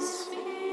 Spirit.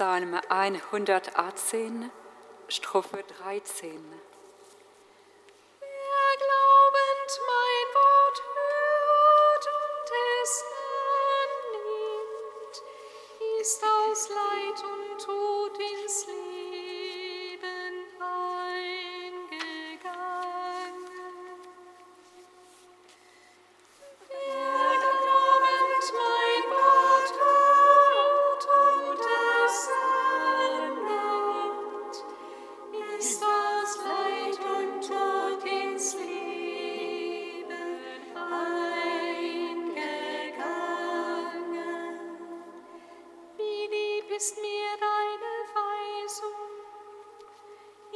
Psalm 118, Strophe 13.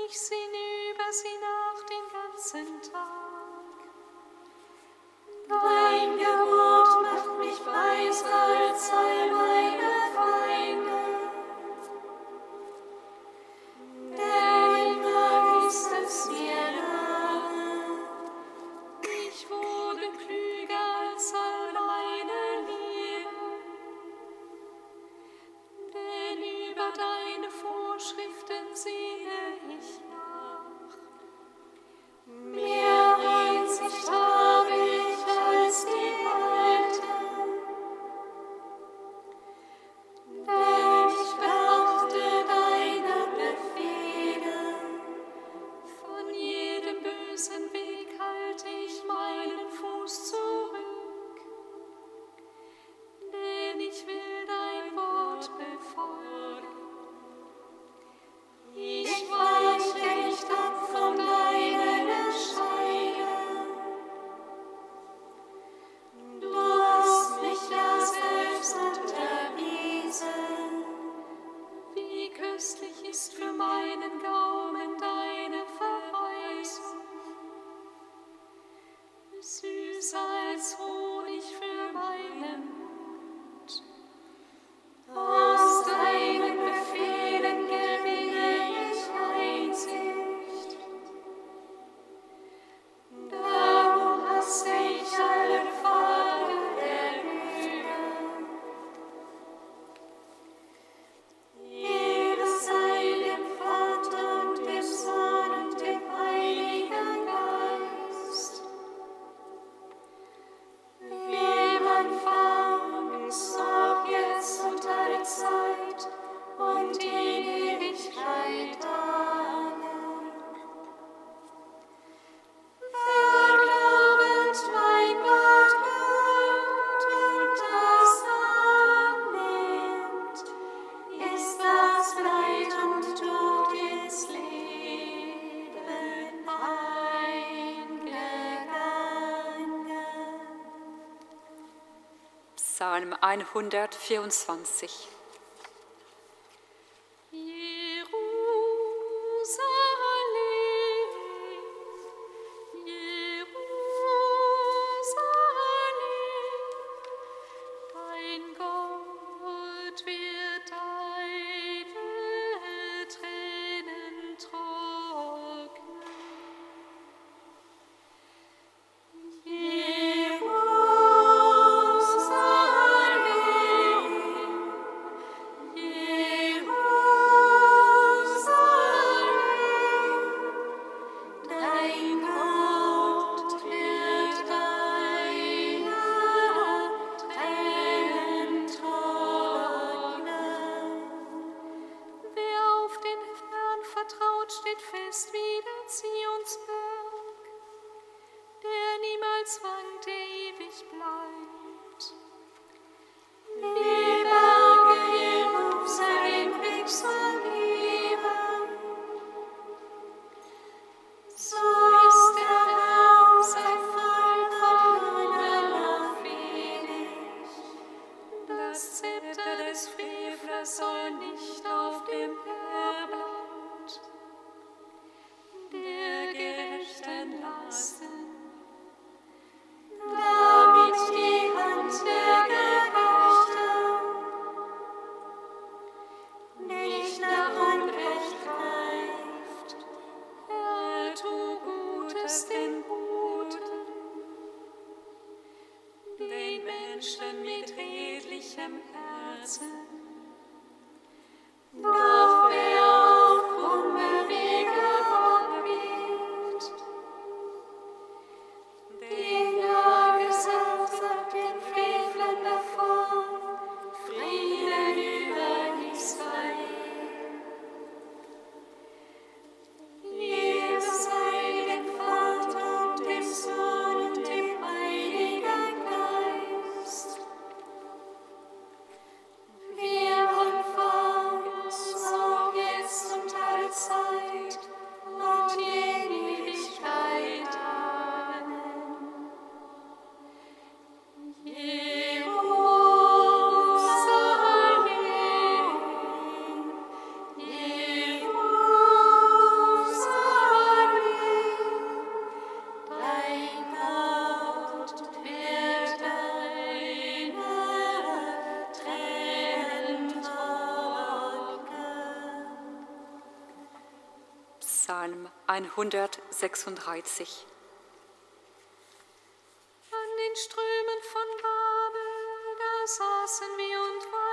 Ich sinne über sie nach den ganzen Tag. Dein Gebot macht mich weiser als Salbe. 124. 136. An den Strömen von Babel, da saßen wir und waren.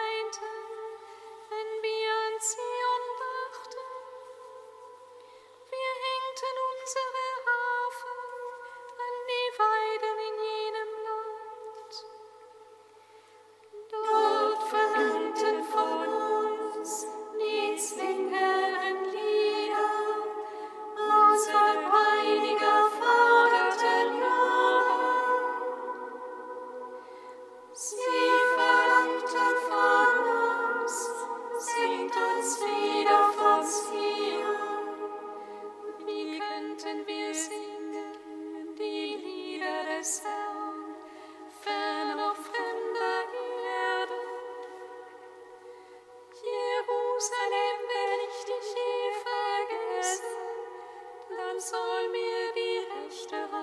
soll mir die Rechte haben.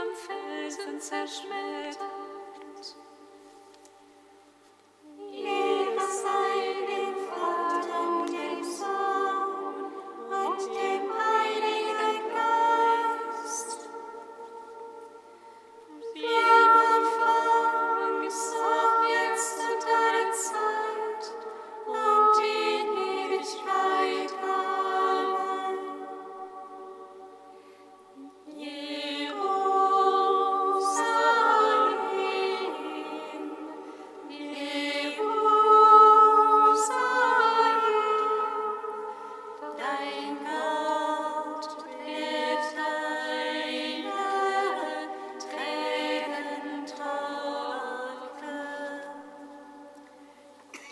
am Felsen zerschmettert.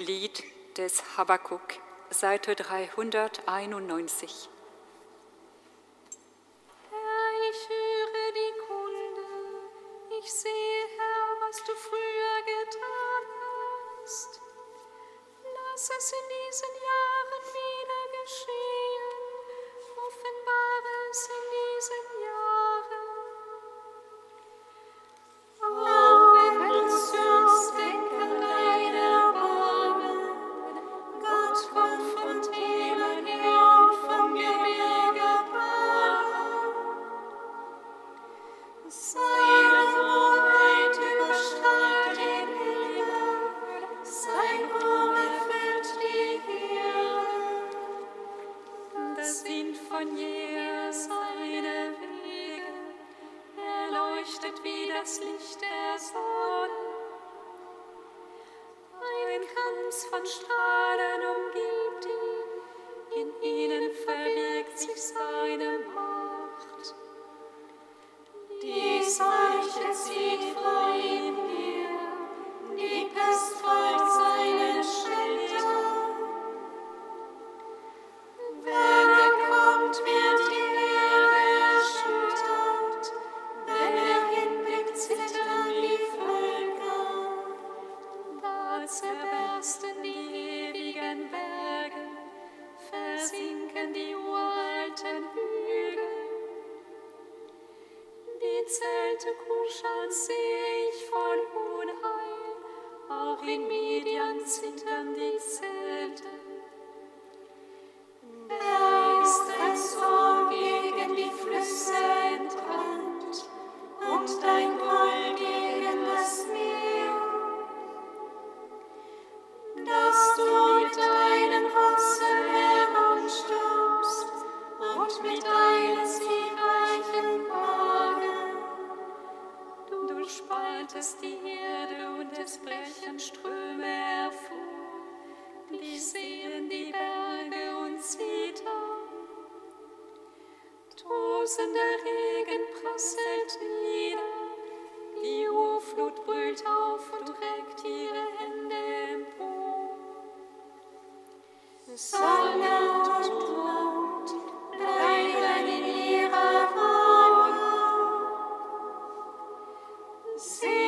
Lied des Habakkuk, Seite 391. leuchtet wie das Licht der Sonne. Ein Kranz von Strahlen umgibt Sie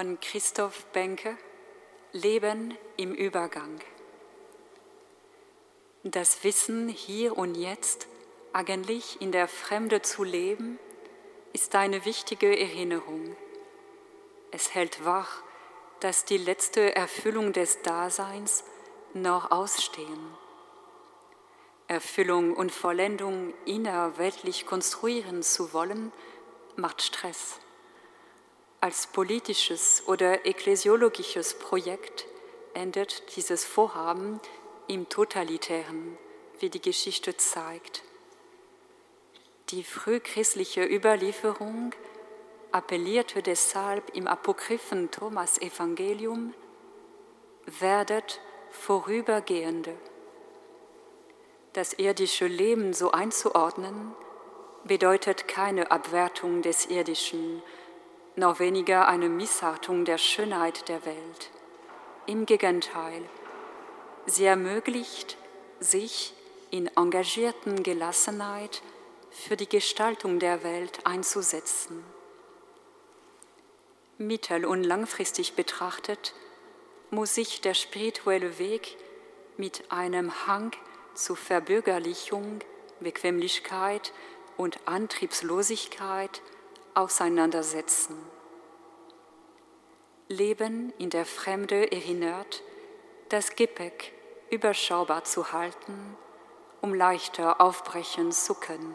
Von Christoph Benke Leben im Übergang. Das Wissen hier und jetzt, eigentlich in der Fremde zu leben, ist eine wichtige Erinnerung. Es hält wach, dass die letzte Erfüllung des Daseins noch ausstehen. Erfüllung und Vollendung innerweltlich konstruieren zu wollen, macht Stress. Als politisches oder ekklesiologisches Projekt endet dieses Vorhaben im Totalitären, wie die Geschichte zeigt. Die frühchristliche Überlieferung appellierte deshalb im apokryphen Thomas Evangelium, werdet Vorübergehende. Das irdische Leben so einzuordnen, bedeutet keine Abwertung des Irdischen, noch weniger eine Missachtung der Schönheit der Welt. Im Gegenteil, sie ermöglicht, sich in engagierten Gelassenheit für die Gestaltung der Welt einzusetzen. Mittel- und langfristig betrachtet muss sich der spirituelle Weg mit einem Hang zu Verbürgerlichung, Bequemlichkeit und Antriebslosigkeit auseinandersetzen. Leben in der Fremde erinnert, das Gepäck überschaubar zu halten, um leichter aufbrechen zu können.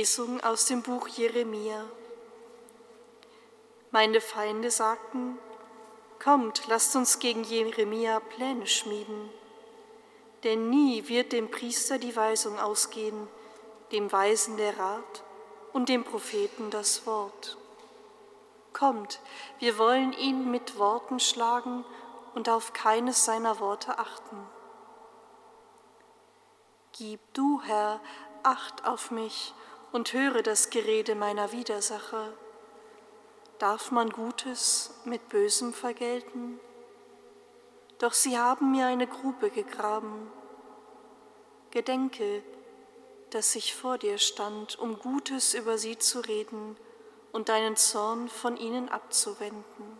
Lesung aus dem Buch Jeremia. Meine Feinde sagten, Kommt, lasst uns gegen Jeremia Pläne schmieden. Denn nie wird dem Priester die Weisung ausgehen, dem Weisen der Rat und dem Propheten das Wort. Kommt, wir wollen ihn mit Worten schlagen und auf keines seiner Worte achten. Gib du, Herr, Acht auf mich und höre das Gerede meiner Widersacher. Darf man Gutes mit Bösem vergelten? Doch sie haben mir eine Grube gegraben. Gedenke, dass ich vor dir stand, um Gutes über sie zu reden und deinen Zorn von ihnen abzuwenden.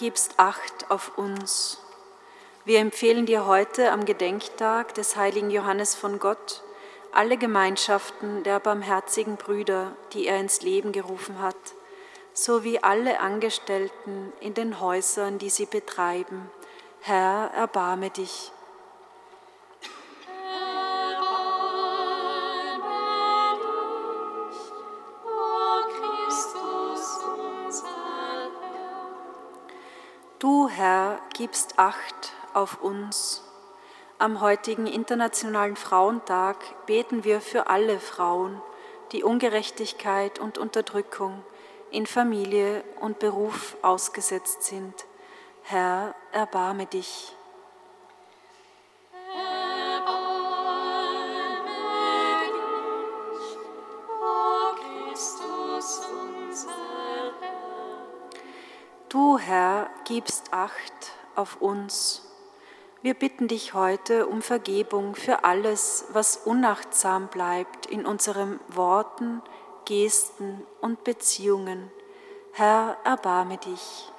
Gibst Acht auf uns. Wir empfehlen dir heute am Gedenktag des heiligen Johannes von Gott alle Gemeinschaften der barmherzigen Brüder, die er ins Leben gerufen hat, sowie alle Angestellten in den Häusern, die sie betreiben. Herr, erbarme dich. Herr, gibst Acht auf uns. Am heutigen Internationalen Frauentag beten wir für alle Frauen, die Ungerechtigkeit und Unterdrückung in Familie und Beruf ausgesetzt sind. Herr, erbarme dich. Du, Herr, gibst Acht auf uns. Wir bitten dich heute um Vergebung für alles, was unachtsam bleibt in unseren Worten, Gesten und Beziehungen. Herr, erbarme dich.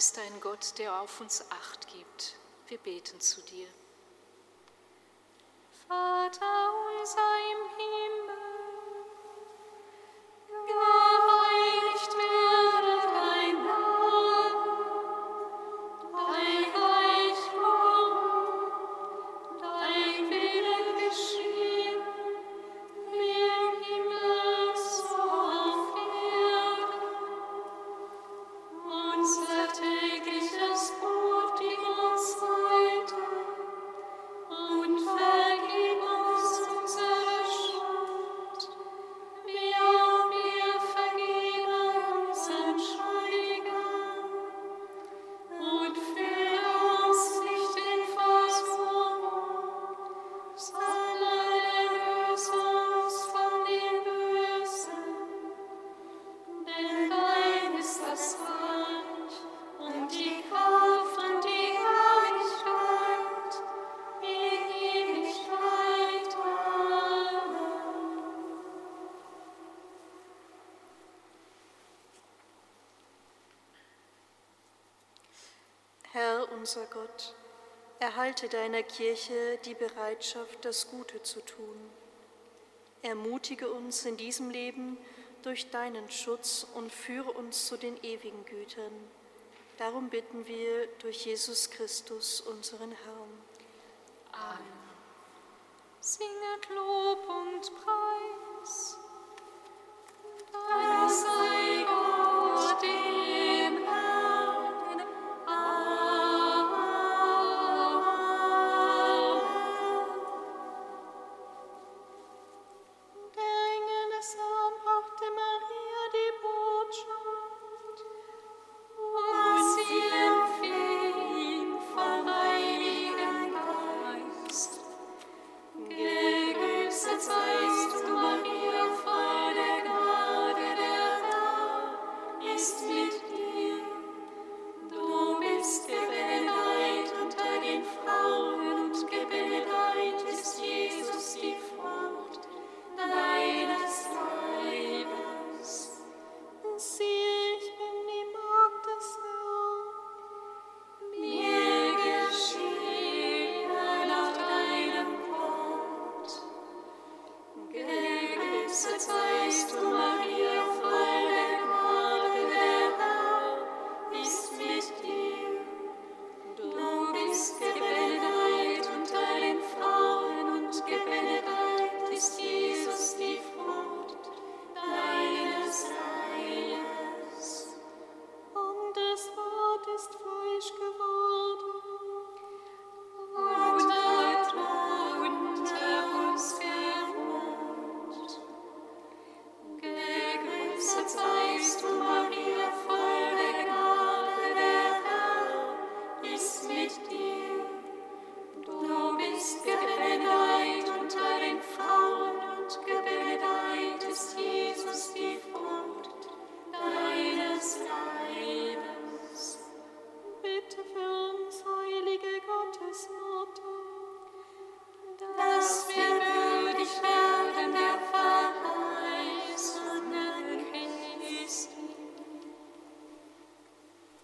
Bist ein Gott, der auf uns acht gibt. Wir beten zu dir. Unser Gott, erhalte deiner Kirche die Bereitschaft, das Gute zu tun. Ermutige uns in diesem Leben durch deinen Schutz und führe uns zu den ewigen Gütern. Darum bitten wir durch Jesus Christus, unseren Herrn. Amen. Singet Lob und Preis.